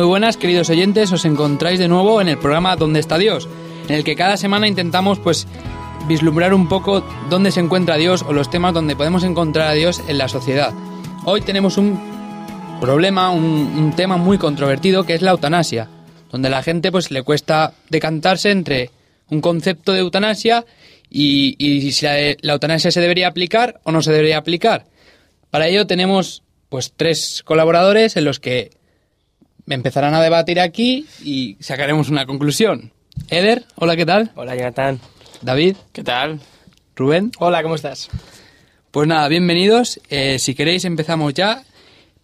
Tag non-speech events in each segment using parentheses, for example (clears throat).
Muy buenas, queridos oyentes, os encontráis de nuevo en el programa ¿Dónde está Dios? En el que cada semana intentamos pues vislumbrar un poco dónde se encuentra Dios o los temas donde podemos encontrar a Dios en la sociedad. Hoy tenemos un problema, un, tema muy controvertido que es la eutanasia, donde a la gente pues le cuesta decantarse entre un concepto de eutanasia y, si la, la, eutanasia se debería aplicar o no se debería aplicar. Para ello tenemos pues tres colaboradores en los que empezarán a debatir aquí y sacaremos una conclusión. Eder, hola, ¿qué tal? Hola, Jonathan. David. ¿Qué tal? Rubén. Hola, ¿cómo estás? Pues nada, bienvenidos. Eh, si queréis empezamos ya.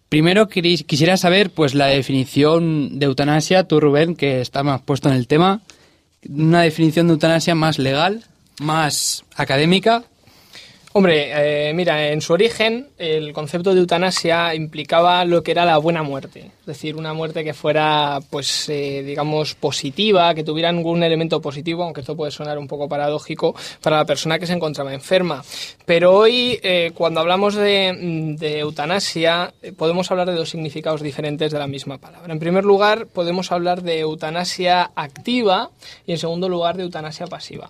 Primero quisiera saber pues la definición de eutanasia, tú Rubén, que está más puesto en el tema, una definición de eutanasia más legal, más académica Hombre, eh, mira, en su origen el concepto de eutanasia implicaba lo que era la buena muerte, es decir, una muerte que fuera, pues, eh, digamos, positiva, que tuviera algún elemento positivo, aunque esto puede sonar un poco paradójico para la persona que se encontraba enferma. Pero hoy, eh, cuando hablamos de, de eutanasia, podemos hablar de dos significados diferentes de la misma palabra. En primer lugar, podemos hablar de eutanasia activa y en segundo lugar de eutanasia pasiva.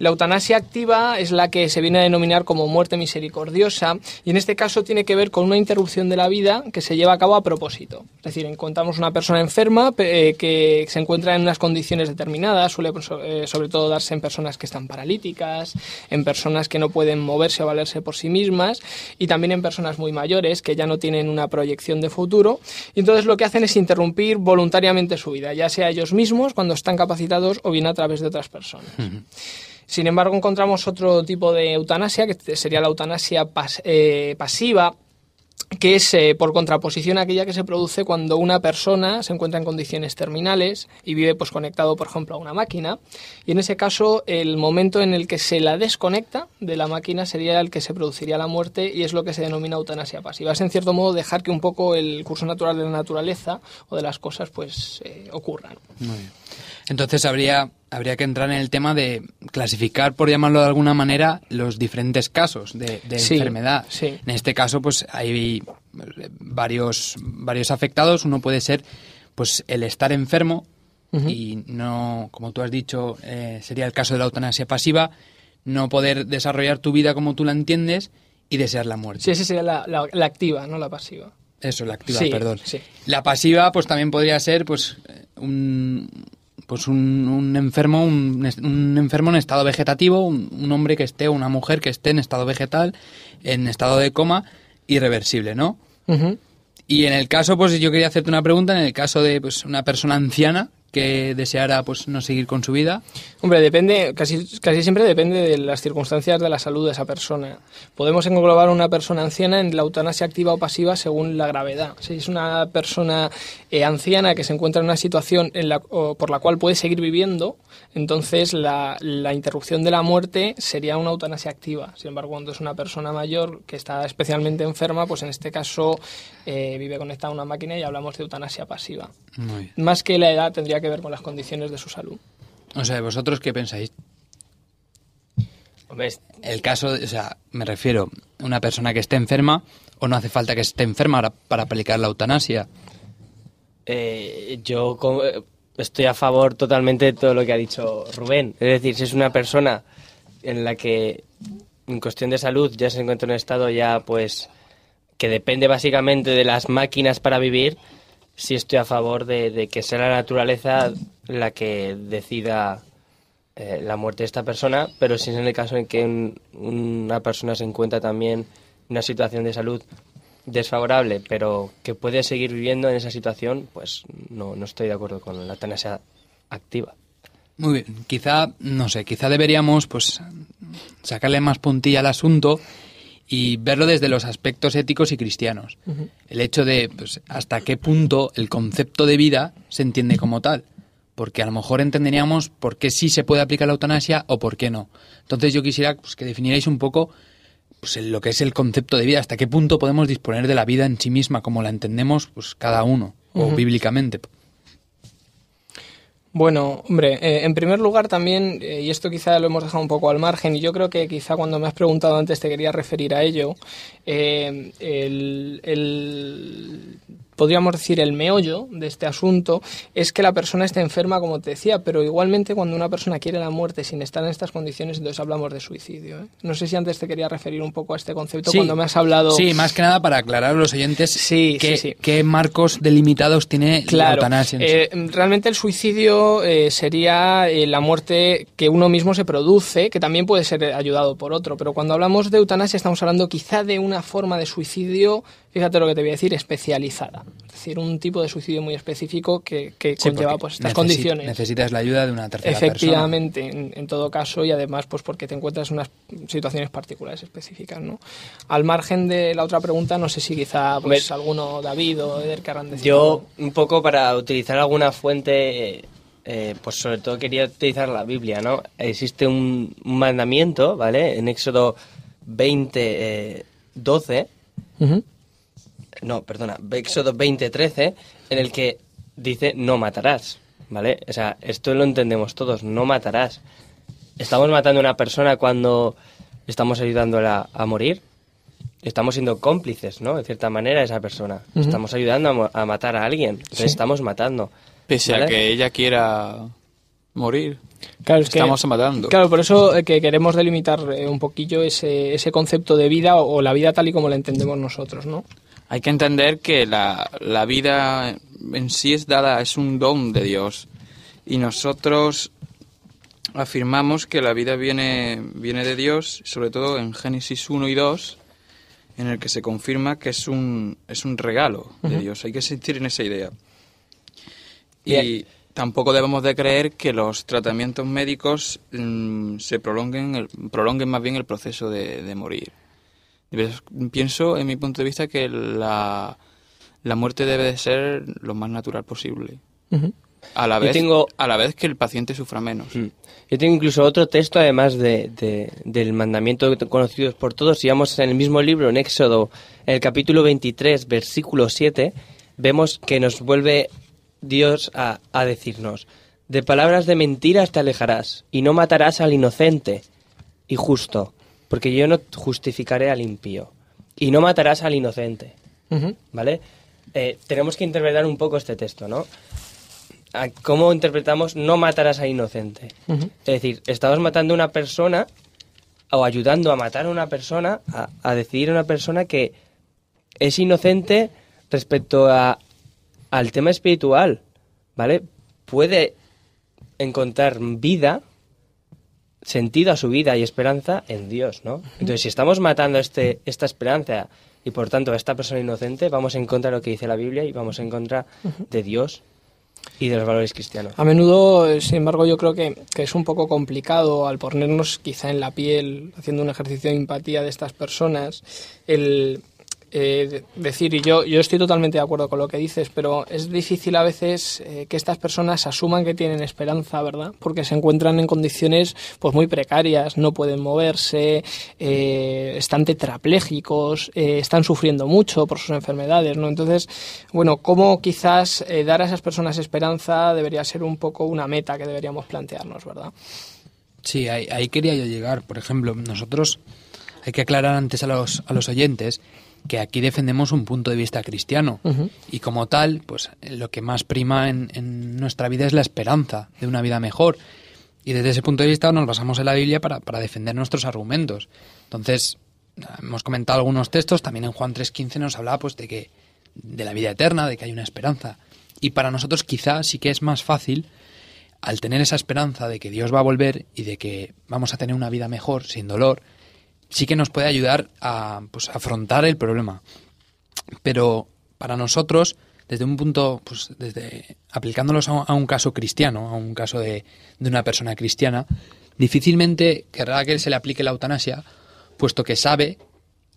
La eutanasia activa es la que se viene a denominar como muerte misericordiosa y en este caso tiene que ver con una interrupción de la vida que se lleva a cabo a propósito. Es decir, encontramos una persona enferma eh, que se encuentra en unas condiciones determinadas, suele eh, sobre todo darse en personas que están paralíticas, en personas que no pueden moverse o valerse por sí mismas y también en personas muy mayores que ya no tienen una proyección de futuro y entonces lo que hacen es interrumpir voluntariamente su vida, ya sea ellos mismos cuando están capacitados o bien a través de otras personas. Sin embargo, encontramos otro tipo de eutanasia, que sería la eutanasia eh, pasiva, que es eh, por contraposición a aquella que se produce cuando una persona se encuentra en condiciones terminales y vive pues conectado por ejemplo a una máquina. Y en ese caso el momento en el que se la desconecta de la máquina sería el que se produciría la muerte y es lo que se denomina eutanasia pasiva. Es en cierto modo dejar que un poco el curso natural de la naturaleza o de las cosas pues eh, ocurran Muy bien. Entonces habría, habría que entrar en el tema de clasificar, por llamarlo de alguna manera, los diferentes casos de, enfermedad. En este caso, pues hay varios, varios afectados. Uno puede ser pues el estar enfermo y no, como tú has dicho, eh, sería el caso de la eutanasia pasiva, no poder desarrollar tu vida como tú la entiendes y desear la muerte. Sí, esa sería la, la, activa, no la pasiva. Eso, la activa, perdón. La pasiva, pues también podría ser pues un, pues un, enfermo, un, enfermo en estado vegetativo, un, hombre que esté, una mujer que esté en estado vegetal, en estado de coma, irreversible, ¿no? Y en el caso, pues yo quería hacerte una pregunta, en el caso de pues, una persona anciana que deseara pues no seguir con su vida? Hombre, depende, casi, casi siempre depende de las circunstancias de la salud de esa persona. Podemos englobar a una persona anciana en la eutanasia activa o pasiva según la gravedad. Si es una persona eh, anciana que se encuentra en una situación en la, por la cual puede seguir viviendo, entonces la, la, interrupción de la muerte sería una eutanasia activa. Sin embargo, cuando es una persona mayor que está especialmente enferma, pues en este caso eh, vive conectada a una máquina y hablamos de eutanasia pasiva. Más que la edad tendría que ver con las condiciones de su salud. O sea, ¿vosotros qué pensáis? El caso, o sea, me refiero a una persona que esté enferma o no hace falta que esté enferma para, aplicar la eutanasia. Eh, yo estoy a favor totalmente de todo lo que ha dicho Rubén. Es decir, si es una persona en la que en cuestión de salud ya se encuentra en un estado ya pues que depende básicamente de las máquinas para vivir, sí estoy a favor de, que sea la naturaleza la que decida eh, la muerte de esta persona, pero si es en el caso en que una persona se encuentra también en una situación de salud desfavorable, pero que puede seguir viviendo en esa situación, pues no, no estoy de acuerdo con la eutanasia activa. Muy bien, quizá, no sé, quizá deberíamos pues sacarle más puntilla al asunto y verlo desde los aspectos éticos y cristianos. El hecho de pues, hasta qué punto el concepto de vida se entiende como tal. Porque a lo mejor entenderíamos por qué sí se puede aplicar la eutanasia o por qué no. Entonces yo quisiera pues, que definierais un poco pues, lo que es el concepto de vida, hasta qué punto podemos disponer de la vida en sí misma como la entendemos pues, cada uno, o bíblicamente. Bueno, hombre, eh, en primer lugar también, eh, y esto quizá lo hemos dejado un poco al margen, y yo creo que quizá cuando me has preguntado antes te quería referir a ello, eh, el, el podríamos decir, el meollo de este asunto es que la persona esté enferma, como te decía, pero igualmente cuando una persona quiere la muerte sin estar en estas condiciones, entonces hablamos de suicidio. ¿eh? No sé si antes te quería referir un poco a este concepto cuando me has hablado. Sí, más que nada para aclarar a los oyentes sí, qué, marcos delimitados tiene la eutanasia. Eh, realmente el suicidio eh, sería la muerte que uno mismo se produce, que también puede ser ayudado por otro, pero cuando hablamos de eutanasia estamos hablando quizá de una forma de suicidio fíjate lo que te voy a decir, especializada. Es decir, un tipo de suicidio muy específico que, conlleva pues, estas condiciones. Necesitas la ayuda de una tercera Efectivamente, En, en, todo caso, y además pues porque te encuentras en unas situaciones particulares específicas. ¿no? Al margen de la otra pregunta, no sé si quizá pues, alguno, David o Eder, querrán decir Yo, un poco para utilizar alguna fuente... Eh, pues sobre todo quería utilizar la Biblia, ¿no? Existe un, mandamiento, ¿vale? En Éxodo 20, 12, no, perdona, Éxodo 20:13, en el que dice no matarás, ¿vale? O sea, esto lo entendemos todos, no matarás. ¿Estamos matando a una persona cuando estamos ayudándola a morir? Estamos siendo cómplices, ¿no? De cierta manera, esa persona. Estamos ayudando a, matar a alguien. Entonces estamos matando. Pese a que ella quiera morir. Claro, Estamos matando. Claro, por eso eh, que queremos delimitar eh, un poquillo ese, ese concepto de vida o, la vida tal y como la entendemos nosotros, ¿no? Hay que entender que la, la vida en sí es dada, es un don de Dios. Y nosotros afirmamos que la vida viene, viene de Dios, sobre todo en Génesis 1 y 2, en el que se confirma que es un, es un regalo de Dios. Hay que sentir en esa idea. Y tampoco debemos de creer que los tratamientos médicos mm, se prolonguen, prolonguen más bien el proceso de, de morir. Pienso, en mi punto de vista, que la, la muerte debe de ser lo más natural posible. A la, vez, tengo... a la vez que el paciente sufra menos. Mm. Yo tengo incluso otro texto, además de, del mandamiento conocido por todos. Si vamos en el mismo libro, en Éxodo, en el capítulo 23, versículo 7, vemos que nos vuelve Dios a, a decirnos, de palabras de mentiras te alejarás, y no matarás al inocente y justo, porque yo no justificaré al impío y no matarás al inocente. ¿Vale? Eh, tenemos que interpretar un poco este texto, ¿no? ¿Cómo interpretamos no matarás al inocente? Es decir, estamos matando a una persona o ayudando a matar a una persona, a, decidir a una persona que es inocente respecto a, al tema espiritual, ¿vale? Puede encontrar vida sentido a su vida y esperanza en Dios, ¿no? Entonces, si estamos matando este, esta esperanza y por tanto a esta persona inocente, vamos en contra de lo que dice la Biblia y vamos en contra de Dios y de los valores cristianos. A menudo, sin embargo, yo creo que, que, es un poco complicado al ponernos quizá en la piel, haciendo un ejercicio de empatía de estas personas, el, eh, decir, y yo, yo estoy totalmente de acuerdo con lo que dices, pero es difícil a veces eh, que estas personas asuman que tienen esperanza, ¿verdad? Porque se encuentran en condiciones pues muy precarias, no pueden moverse, eh, están tetraplégicos, están sufriendo mucho por sus enfermedades, ¿no? Entonces, bueno, ¿cómo quizás dar a esas personas esperanza debería ser un poco una meta que deberíamos plantearnos, ¿verdad? Sí, ahí, ahí quería yo llegar. Por ejemplo, nosotros hay que aclarar antes a los, a los oyentes que aquí defendemos un punto de vista cristiano y como tal, pues lo que más prima en, nuestra vida es la esperanza de una vida mejor. Y desde ese punto de vista nos basamos en la Biblia para, defender nuestros argumentos. Entonces, hemos comentado algunos textos, también en Juan 3.15 nos hablaba pues de que de la vida eterna, de que hay una esperanza. Y para nosotros quizá sí que es más fácil, al tener esa esperanza de que Dios va a volver y de que vamos a tener una vida mejor, sin dolor, sí que nos puede ayudar a pues, afrontar el problema. Pero para nosotros desde un punto, pues desde aplicándolos a, a un caso cristiano, a un caso de, de una persona cristiana, difícilmente querrá que se le aplique la eutanasia, puesto que sabe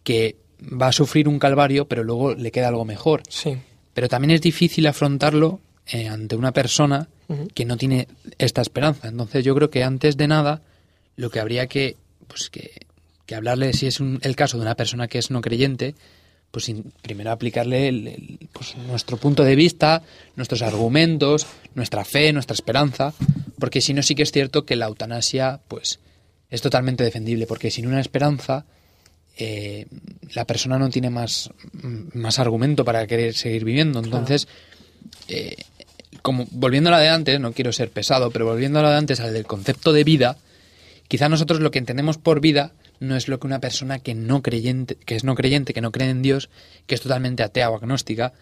que va a sufrir un calvario, pero luego le queda algo mejor. Sí. Pero también es difícil afrontarlo eh, ante una persona que no tiene esta esperanza. Entonces yo creo que antes de nada lo que habría que, pues que, que hablarle, si es un- el caso de una persona que es no creyente, pues primero aplicarle el- el- pues, nuestro punto de vista, nuestros argumentos, nuestra fe, nuestra esperanza, porque si no sí que es cierto que la eutanasia pues es totalmente defendible, porque sin una esperanza eh, la persona no tiene más, mm, más argumento para querer seguir viviendo. Entonces, eh, como volviendo a la de antes, no quiero ser pesado, pero volviendo a la de antes, al del concepto de vida, quizá nosotros lo que entendemos por vida no es lo que una persona que no creyente, que es no creyente, que no cree en Dios, que es totalmente atea o agnóstica,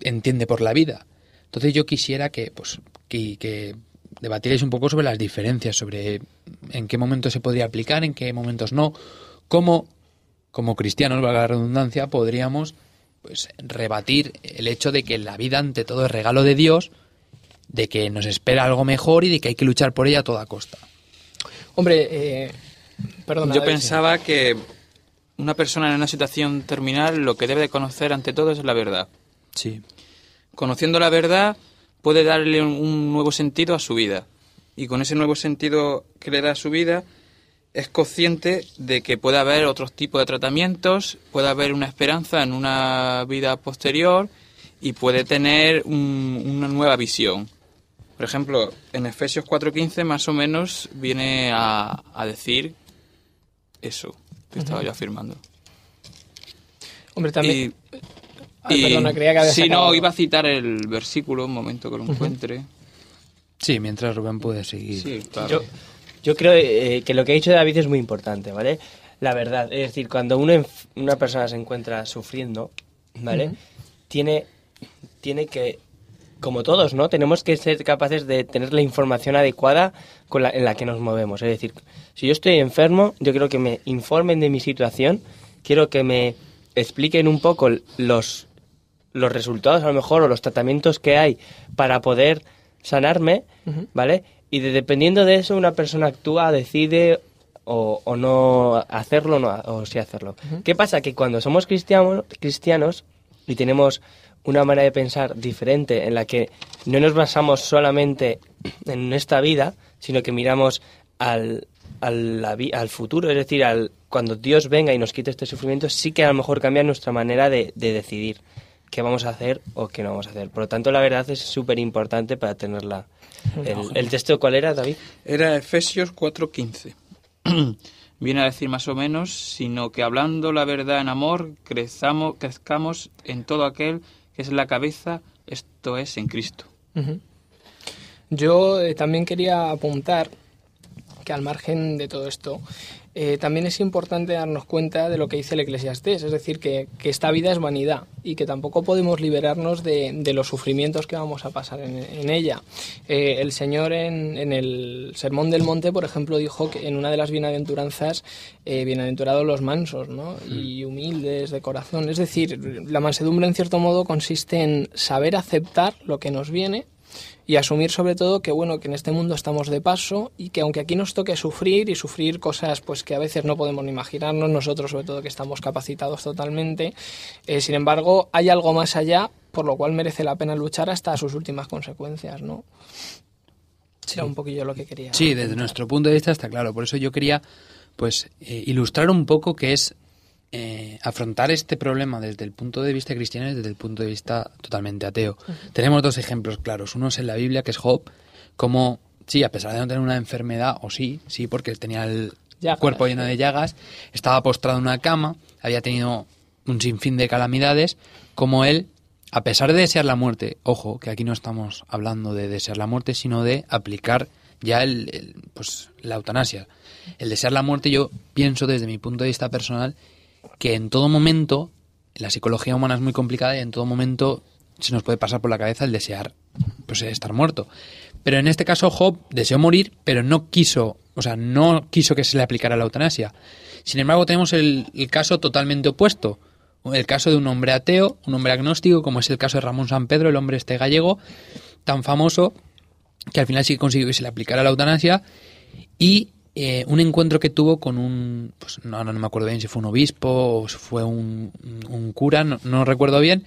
entiende por la vida. Entonces yo quisiera que, pues, que, debatierais un poco sobre las diferencias, sobre en qué momentos se podría aplicar, en qué momentos no, cómo, como cristianos, valga la redundancia, podríamos pues rebatir el hecho de que la vida ante todo es regalo de Dios, de que nos espera algo mejor y de que hay que luchar por ella a toda costa. Hombre, eh, perdona. Yo pensaba que una persona en una situación terminal lo que debe de conocer ante todo es la verdad. Sí. Conociendo la verdad puede darle un, un nuevo sentido a su vida. Y con ese nuevo sentido que le da a su vida es consciente de que puede haber otros tipos de tratamientos, puede haber una esperanza en una vida posterior y puede tener un- una nueva visión. Por ejemplo, en Efesios 4.15 más o menos viene a, a decir eso que estaba yo afirmando. Hombre, también. Y- y- perdona, creía que Sí, no, iba a citar el versículo, un momento que lo encuentre. Sí, mientras Rubén puede seguir. Sí, claro. Yo, yo creo eh, que lo que ha dicho David es muy importante, ¿vale? La verdad, es decir, cuando uno enf- una persona se encuentra sufriendo, ¿vale? Tiene, tiene que, como todos, ¿no? Tenemos que ser capaces de tener la información adecuada con la, en la que nos movemos. Es decir, si yo estoy enfermo, yo quiero que me informen de mi situación, quiero que me expliquen un poco los, los resultados, a lo mejor, o los tratamientos que hay para poder sanarme. ¿vale? Y de- dependiendo de eso, una persona actúa, decide o, o no hacerlo no, o sí hacerlo. ¿Qué pasa? Que cuando somos cristianos, cristianos y tenemos una manera de pensar diferente en la que no nos basamos solamente en esta vida, sino que miramos al, al, futuro, es decir, al, cuando Dios venga y nos quite este sufrimiento, sí que a lo mejor cambia nuestra manera de, de decidir qué vamos a hacer o qué no vamos a hacer. Por lo tanto, la verdad es súper importante para tenerla. El, ¿El texto cuál era, David? Era Efesios 4:15. (clears throat) Viene a decir más o menos, sino que hablando la verdad en amor, crezamos, crezcamos en todo aquel que es la cabeza, esto es en Cristo. Yo eh, también quería apuntar que al margen de todo esto, eh, también es importante darnos cuenta de lo que dice el Eclesiastés, es decir, que, que esta vida es vanidad y que tampoco podemos liberarnos de, de los sufrimientos que vamos a pasar en, en ella. Eh, el Señor en, en el Sermón del Monte, por ejemplo, dijo que en una de las bienaventuranzas, eh, bienaventurados los mansos ¿no? y humildes de corazón. Es decir, la mansedumbre en cierto modo consiste en saber aceptar lo que nos viene y asumir sobre todo que bueno que en este mundo estamos de paso y que aunque aquí nos toque sufrir y sufrir cosas pues que a veces no podemos ni imaginarnos nosotros sobre todo que estamos capacitados totalmente eh, sin embargo hay algo más allá por lo cual merece la pena luchar hasta sus últimas consecuencias no era un poquillo lo que quería Sí, desde nuestro punto de vista está claro. Por eso yo quería pues eh, ilustrar un poco qué es eh, afrontar este problema desde el punto de vista cristiano y desde el punto de vista totalmente ateo. Tenemos dos ejemplos claros. Uno es en la Biblia, que es Job, como, sí, a pesar de no tener una enfermedad, o sí, sí, porque tenía el Llagas, cuerpo lleno de llagas, estaba postrado en una cama, había tenido un sinfín de calamidades, como él, a pesar de desear la muerte, ojo, que aquí no estamos hablando de desear la muerte, sino de aplicar ya el, el, pues, la eutanasia. El desear la muerte, yo pienso desde mi punto de vista personal que en todo momento, la psicología humana es muy complicada y en todo momento se nos puede pasar por la cabeza el desear pues, estar muerto. Pero en este caso Job deseó morir, pero no quiso, o sea, no quiso que se le aplicara la eutanasia. Sin embargo, tenemos el, el caso totalmente opuesto. el caso de un hombre ateo, un hombre agnóstico, como es el caso de Ramón San Pedro, el hombre este gallego, tan famoso, que al final sí consiguió que se le aplicara la eutanasia, y eh, un encuentro que tuvo con un, pues no, no, me acuerdo bien si fue un obispo o si fue un, un cura, no, no, recuerdo bien,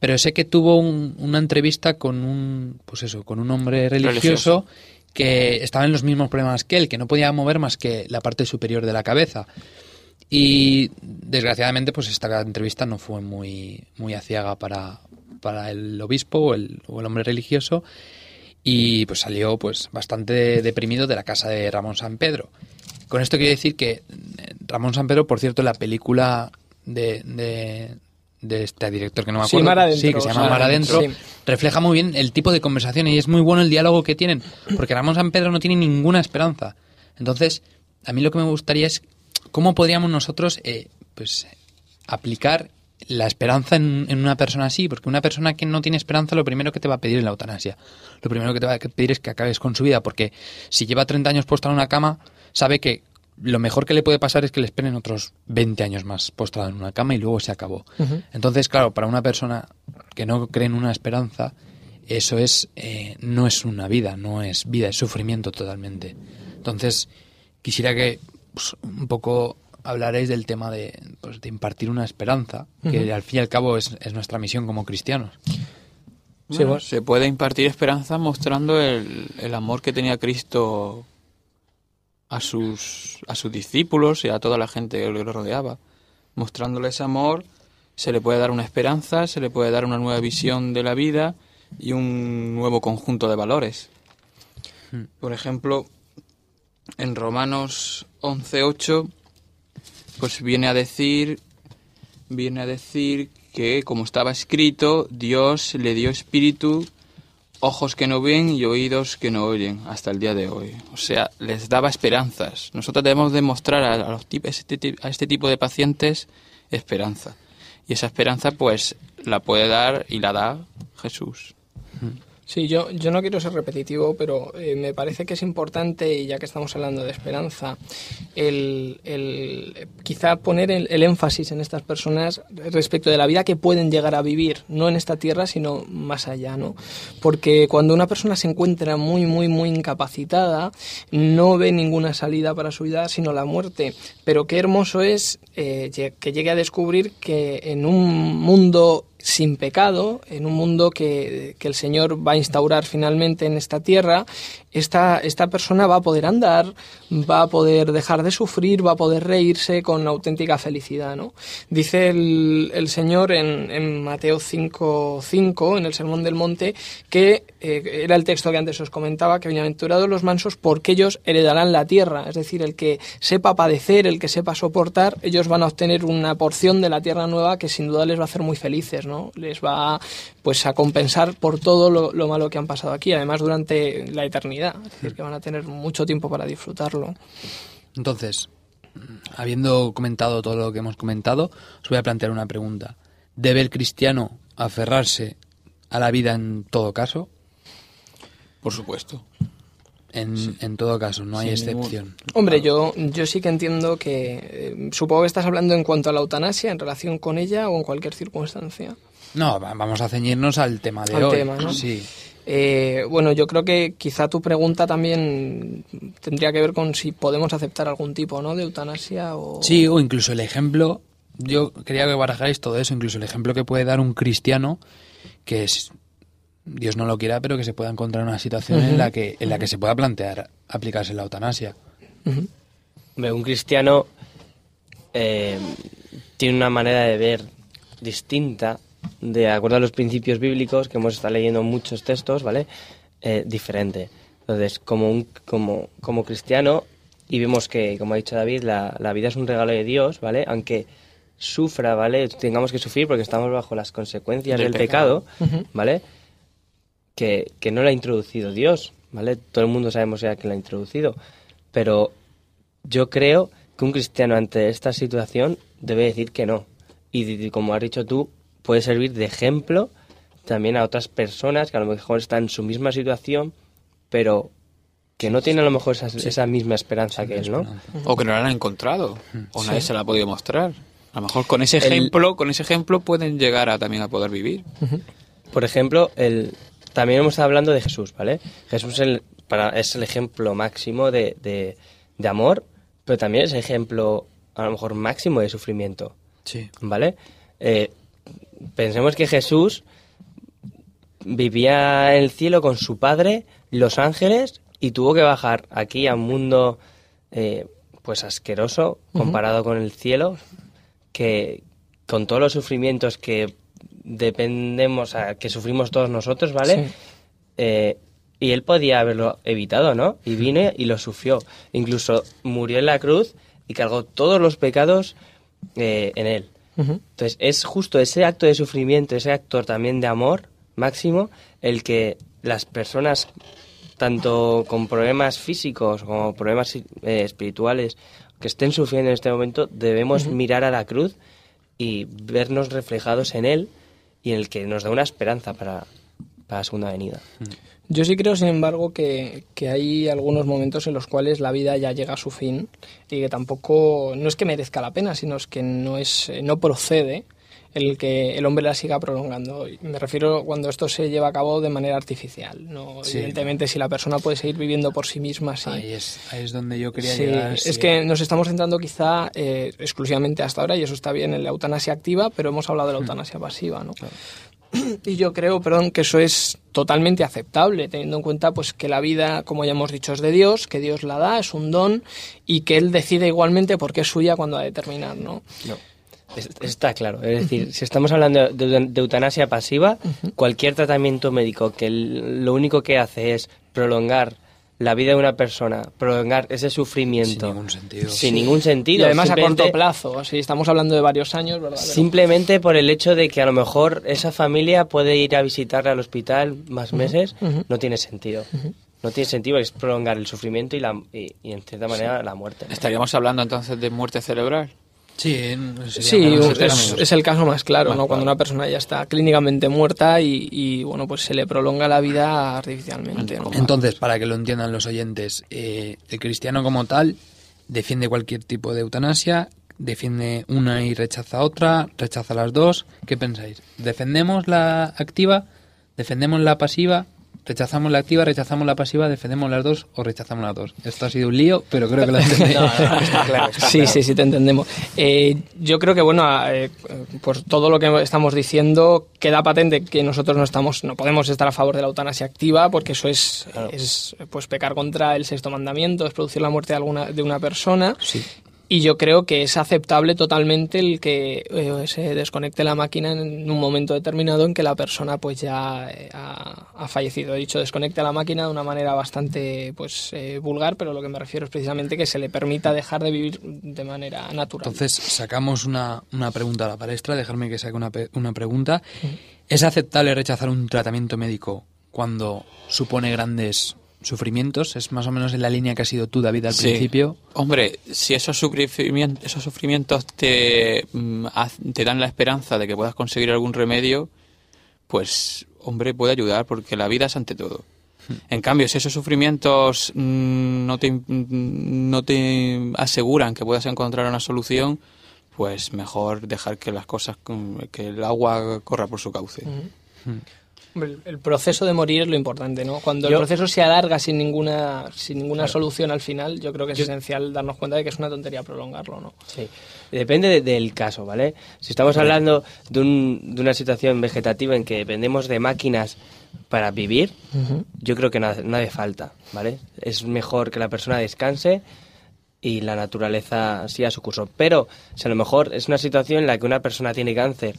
pero sé que tuvo un, una entrevista con un, pues eso, con un hombre religioso, religioso, que estaba en los mismos problemas que él, que no podía mover más que la parte superior de la cabeza. Y desgraciadamente, pues esta entrevista no fue muy, muy aciaga para, para el obispo o el, o el hombre religioso y pues salió pues bastante deprimido de la casa de Ramón San Pedro. Con esto quiero decir que eh, Ramón San Pedro, por cierto, la película de, de, de este director que no me acuerdo, sí, Mar Adentro, sí que se llama Mar Adentro, sí. refleja muy bien el tipo de conversación y es muy bueno el diálogo que tienen, porque Ramón San Pedro no tiene ninguna esperanza. Entonces, a mí lo que me gustaría es cómo podríamos nosotros eh, pues aplicar la esperanza en, en, una persona así, porque una persona que no tiene esperanza lo primero que te va a pedir es la eutanasia. Lo primero que te va a pedir es que acabes con su vida, porque si lleva 30 años postrado en una cama, sabe que lo mejor que le puede pasar es que le esperen otros 20 años más postrado en una cama y luego se acabó. Uh -huh. Entonces, claro, para una persona que no cree en una esperanza, eso es eh, no es una vida, no es vida, es sufrimiento totalmente. Entonces, quisiera que pues, un poco hablaréis del tema de, pues, de impartir una esperanza, que uh -huh. al fin y al cabo es, es nuestra misión como cristianos. Sí, bueno, se puede impartir esperanza mostrando el, el, amor que tenía Cristo a sus, a sus discípulos y a toda la gente que lo rodeaba. Mostrándole ese amor, se le puede dar una esperanza, se le puede dar una nueva visión de la vida y un nuevo conjunto de valores. Por ejemplo, en Romanos 11.8 pues viene a decir viene a decir que como estaba escrito Dios le dio espíritu ojos que no ven y oídos que no oyen hasta el día de hoy. O sea les daba esperanzas. Nosotros debemos demostrar a, los este, a este tipo de pacientes esperanza. Y esa esperanza pues la puede dar y la da Jesús Sí, yo, yo no quiero ser repetitivo, pero eh, me parece que es importante, y ya que estamos hablando de esperanza, el, el quizá poner el, énfasis en estas personas respecto de la vida que pueden llegar a vivir, no en esta tierra, sino más allá, ¿no? Porque cuando una persona se encuentra muy, muy, muy incapacitada, no ve ninguna salida para su vida, sino la muerte. Pero qué hermoso es eh, que llegue a descubrir que en un mundo sin pecado, en un mundo que, que, el Señor va a instaurar finalmente en esta tierra, esta, esta persona va a poder andar, va a poder dejar de sufrir, va a poder reírse con auténtica felicidad. ¿no? Dice el, el Señor en, en Mateo 5, 5, en el Sermón del Monte, que eh, era el texto que antes os comentaba, que bienaventurados los mansos porque ellos heredarán la tierra. Es decir, el que sepa padecer, el que sepa soportar, ellos van a obtener una porción de la tierra nueva que sin duda les va a hacer muy felices. ¿no? Les va pues a compensar por todo lo, malo que han pasado aquí, además durante la eternidad, es decir, que van a tener mucho tiempo para disfrutarlo. Entonces, habiendo comentado todo lo que hemos comentado, os voy a plantear una pregunta. ¿Debe el cristiano aferrarse a la vida en todo caso? Por supuesto. En, sí. en, todo caso, no hay excepción. Hombre, yo, yo sí que entiendo que. Eh, supongo que estás hablando en cuanto a la eutanasia, en relación con ella o en cualquier circunstancia. No, vamos a ceñirnos al tema de al hoy. Tema, ¿no? Sí. Eh, bueno, yo creo que quizá tu pregunta también tendría que ver con si podemos aceptar algún tipo ¿no? de eutanasia o... Sí, o incluso el ejemplo, yo quería que barajáis todo eso, incluso el ejemplo que puede dar un cristiano que es, Dios no lo quiera, pero que se pueda encontrar en una situación uh -huh. en, la que, en la que se pueda plantear aplicarse la eutanasia. Uh -huh. Un cristiano eh, tiene una manera de ver distinta de acuerdo a los principios bíblicos, que hemos estado leyendo muchos textos, ¿vale? Eh, diferente. Entonces, como, un, como, como cristiano, y vemos que, como ha dicho David, la, la, vida es un regalo de Dios, ¿vale? Aunque sufra, ¿vale? Tengamos que sufrir porque estamos bajo las consecuencias del, del pecado, pecado, ¿vale? Que, que no la ha introducido Dios, ¿vale? Todo el mundo sabemos ya que la ha introducido. Pero yo creo que un cristiano ante esta situación debe decir que no. Y, y como has dicho tú, puede servir de ejemplo también a otras personas que a lo mejor están en su misma situación, pero que no tienen a lo mejor esa, sí. esa misma esperanza sí, que él, ¿no? O que no la han encontrado, o nadie se la ha podido mostrar. A lo mejor con ese El- ejemplo, con ese ejemplo pueden llegar a también a poder vivir. Por ejemplo, el, también hemos estado hablando de Jesús, ¿vale? Jesús el- para, es el ejemplo máximo de, de- de amor, pero también es el ejemplo, a lo mejor, máximo de sufrimiento, Sí. ¿vale? Eh, pensemos que Jesús vivía en el cielo con su padre, los ángeles, y tuvo que bajar aquí a un mundo, eh, pues asqueroso, comparado con el cielo, que con todos los sufrimientos que dependemos, a- que sufrimos todos nosotros, ¿vale? Sí. Eh, y él podía haberlo evitado, ¿no? Y vino y lo sufrió. Incluso murió en la cruz y cargó todos los pecados eh, en él. Entonces es justo ese acto de sufrimiento, ese acto también de amor máximo, el que las personas, tanto con problemas físicos como problemas eh, espirituales, que estén sufriendo en este momento, debemos mirar a la cruz y vernos reflejados en él y en el que nos da una esperanza para, para la segunda venida. Yo sí creo, sin embargo, que, que hay algunos momentos en los cuales la vida ya llega a su fin y que tampoco, no es que merezca la pena, sino es que no, es, eh, no procede el que el hombre la siga prolongando. Me refiero cuando esto se lleva a cabo de manera artificial. ¿no? Sí. Evidentemente, si la persona puede seguir viviendo por sí misma, sí. Ahí, es, ahí es donde yo quería Sí, llegar. es sí. que nos estamos centrando quizá eh, exclusivamente hasta ahora, y eso está bien en la eutanasia activa, pero hemos hablado de la eutanasia pasiva, ¿no? (clears throat) Y yo creo, perdón, que eso es totalmente aceptable, teniendo en cuenta pues que la vida, como ya hemos dicho, es de Dios, que Dios la da, es un don, y que Él decide igualmente por qué es suya cuando ha de terminar, ¿no? No. Es- Está claro. Es decir, si estamos hablando de, eutanasia pasiva, cualquier tratamiento médico que lo único que hace es prolongar la vida de una persona, prolongar ese sufrimiento. Sin ningún sentido. Sin ningún sentido. Y además a simplemente- corto plazo, si estamos hablando de varios años, ¿verdad? Simplemente por el hecho de que a lo mejor esa familia puede ir a visitarla al hospital más meses, no tiene sentido. No tiene sentido, es prolongar el sufrimiento y, la, y, y en cierta manera la muerte. Estaríamos hablando entonces de muerte cerebral. Sí, Sí, es, el caso más claro, Más ¿no? Cuando una persona ya está clínicamente muerta y, y, bueno, pues se le prolonga la vida artificialmente, ¿no? Entonces, para que lo entiendan los oyentes, eh, el cristiano como tal defiende cualquier tipo de eutanasia, defiende una y rechaza otra, rechaza las dos. ¿Qué pensáis? ¿Defendemos la activa? ¿Defendemos la pasiva? ¿Rechazamos la activa? ¿Rechazamos la pasiva? ¿Defendemos las dos o rechazamos las dos? Esto ha sido un lío, pero creo que lo (laughs) entendéis. está claro, está Sí, claro. sí, sí, te entendemos. Eh, yo creo que, bueno, eh, por todo lo que estamos diciendo, queda patente que nosotros no estamos, no podemos estar a favor de la eutanasia activa, porque eso es, es pues pecar contra el sexto mandamiento, es producir la muerte de alguna de una persona. Sí. Y yo creo que es aceptable totalmente el que eh, se desconecte la máquina en un momento determinado en que la persona pues ya eh, ha, ha fallecido. He dicho desconecte la máquina de una manera bastante pues eh, vulgar, pero lo que me refiero es precisamente que se le permita dejar de vivir de manera natural. Entonces, sacamos una, una pregunta a la palestra, dejarme que saque una, una pregunta. ¿Es aceptable rechazar un tratamiento médico cuando supone grandes sufrimientos? Es más o menos en la línea que has sido tú, David, al Sí. principio. Hombre, si esos sufrimientos, esos sufrimientos te, mm, te dan la esperanza de que puedas conseguir algún remedio, pues, hombre, puede ayudar, porque la vida es ante todo. En cambio, si esos sufrimientos mm, no, te, mm, no te aseguran que puedas encontrar una solución, pues mejor dejar que las cosas, que el agua corra por su cauce. El, el proceso de morir es lo importante, ¿no? Cuando Yo- el proceso se alarga sin ninguna, sin ninguna solución al final, yo creo que es esencial darnos cuenta de que es una tontería prolongarlo, ¿no? Sí. Depende de- del caso, ¿vale? Si estamos hablando de, un- de una situación vegetativa en que dependemos de máquinas para vivir, yo creo que no, no hace falta, ¿vale? Es mejor que la persona descanse y la naturaleza siga su curso. Pero si a lo mejor es una situación en la que una persona tiene cáncer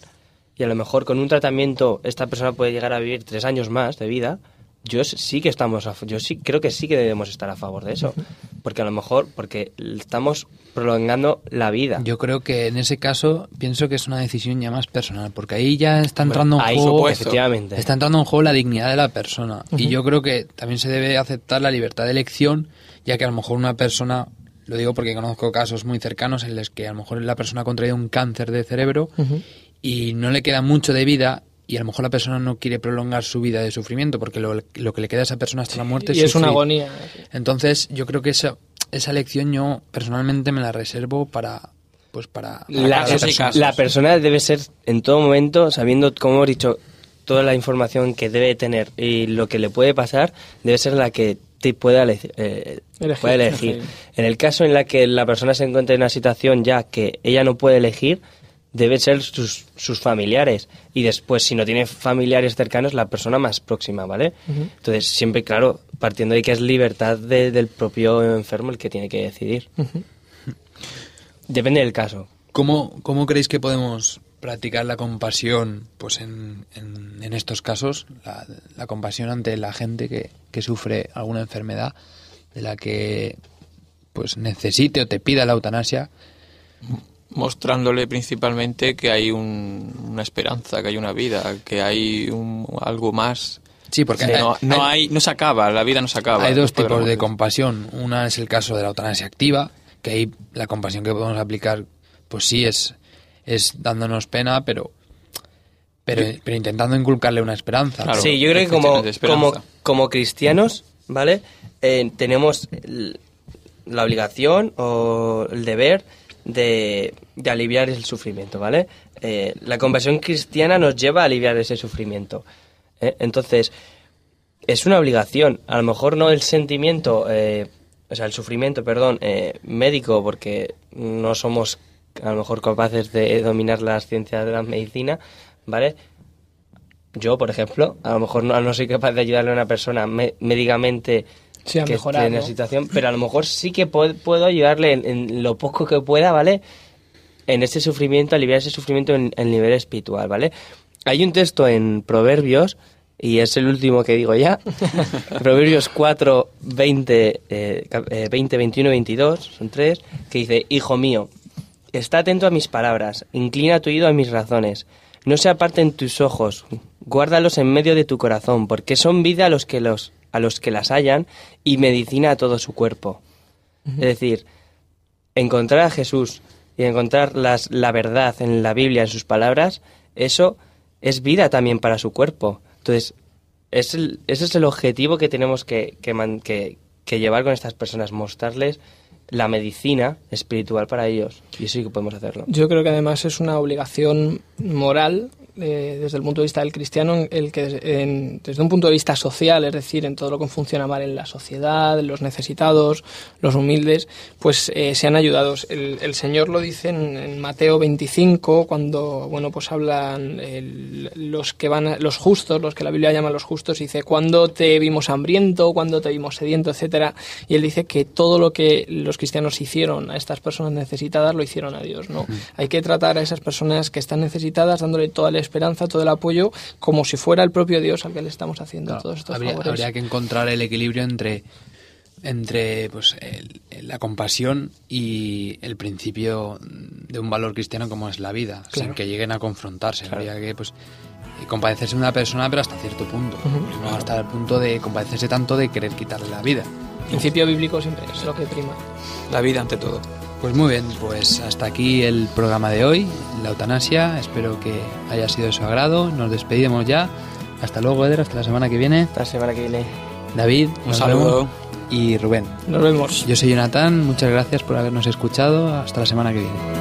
y a lo mejor con un tratamiento esta persona puede llegar a vivir tres años más de vida, yo sí que estamos, a, yo sí creo que sí que debemos estar a favor de eso, porque a lo mejor porque estamos prolongando la vida. Yo creo que en ese caso pienso que es una decisión ya más personal, porque ahí ya está entrando en juego, supuesto. efectivamente. está entrando en juego la dignidad de la persona. Y yo creo que también se debe aceptar la libertad de elección, ya que a lo mejor una persona, lo digo porque conozco casos muy cercanos en los que a lo mejor la persona ha contraído un cáncer de cerebro y no le queda mucho de vida y a lo mejor la persona no quiere prolongar su vida de sufrimiento porque lo, lo que le queda a esa persona hasta la muerte y es una agonía. Entonces, yo creo que esa, esa lección yo personalmente me la reservo para, pues para, para La, persona. casos. la persona debe ser en todo momento, sabiendo, como hemos dicho, toda la información que debe tener y lo que le puede pasar, debe ser la que te pueda eh, Elegir, pueda elegir. elegir. En el caso en la que la persona se encuentre en una situación ya que ella no puede elegir, deben ser sus, sus familiares. Y después, si no tiene familiares cercanos, la persona más próxima, ¿vale? Entonces, siempre, claro, partiendo de que es libertad de- del propio enfermo el que tiene que decidir. Depende del caso. ¿Cómo, ¿Cómo creéis que podemos practicar la compasión pues en, en- en estos casos? La, la compasión ante la gente que, que sufre alguna enfermedad de la que pues necesite o te pida la eutanasia. Mostrándole principalmente que hay un- una esperanza, que hay una vida, que hay un- algo más. Sí, porque Que no, hay- no hay, no se acaba, la vida no se acaba. Hay dos tipos de compasión. Una es el caso de la eutanasia activa, que ahí la compasión que podemos aplicar, pues sí, es, es dándonos pena, pero, pero, pero intentando inculcarle una esperanza. Claro. sí, yo creo que como, como, como cristianos, ¿vale? Eh, tenemos el- la obligación o el deber de, de aliviar el sufrimiento, ¿vale? Eh, la compasión cristiana nos lleva a aliviar ese sufrimiento. ¿eh? Entonces, es una obligación. A lo mejor no el sentimiento, eh, o sea, el sufrimiento, perdón, médico, porque no somos a lo mejor capaces de dominar las ciencias de la medicina, ¿vale? Yo, por ejemplo, a lo mejor no, no soy capaz de ayudarle a una persona me- médicamente Sí, a que mejorar, esté en la situación, pero a lo mejor sí que puedo, puedo ayudarle en, en lo poco que pueda, ¿vale? En ese sufrimiento, aliviar ese sufrimiento en el nivel espiritual, ¿vale? Hay un texto en Proverbios, y es el último que digo ya, (laughs) Proverbios 4, 20, eh, cap- eh, 20, 21 y 22, son tres, que dice, Hijo mío, está atento a mis palabras, inclina tu oído a mis razones, no se aparten tus ojos, guárdalos en medio de tu corazón, porque son vida los que, los, a los que las hallan y medicina a todo su cuerpo. Es decir, encontrar a Jesús y encontrar las, la verdad en la Biblia, en sus palabras, eso es vida también para su cuerpo. Entonces, es el- ese es el objetivo que tenemos que, que, man- que- que llevar con estas personas, mostrarles la medicina espiritual para ellos. Y eso sí que podemos hacerlo. Yo creo que además es una obligación moral eh, desde el punto de vista del cristiano, el que en- desde un punto de vista social, es decir, en todo lo que funciona mal en la sociedad, los necesitados, los humildes, pues eh, sean ayudados. El, el Señor lo dice en, en Mateo 25 cuando bueno pues hablan el- los que van a- los justos, los que la Biblia llama los justos, dice cuando te vimos hambriento, cuando te vimos sediento, etcétera, y él dice que todo lo que los cristianos hicieron a estas personas necesitadas lo hicieron a Dios, ¿no? Hay que tratar a esas personas que están necesitadas dándole toda la esperanza, todo el apoyo, como si fuera el propio Dios al que le estamos haciendo Claro, todos estos habría, favores. habría que encontrar el equilibrio entre entre pues el- la compasión y el principio de un valor cristiano como es la vida, sin Claro. que lleguen a confrontarse. Habría que pues compadecerse de una persona, pero hasta cierto punto. Pues no hasta el punto de compadecerse tanto de querer quitarle la vida. El principio bíblico siempre es lo que prima. La vida ante todo. Pues muy bien, pues hasta aquí el programa de hoy, la eutanasia. Espero que haya sido de su agrado. Nos despedimos ya. Hasta luego, Eder, hasta la semana que viene. La semana que viene. David, Un nos saludo. Y Rubén. Nos vemos. Yo soy Jonathan, muchas gracias por habernos escuchado. Hasta la semana que viene.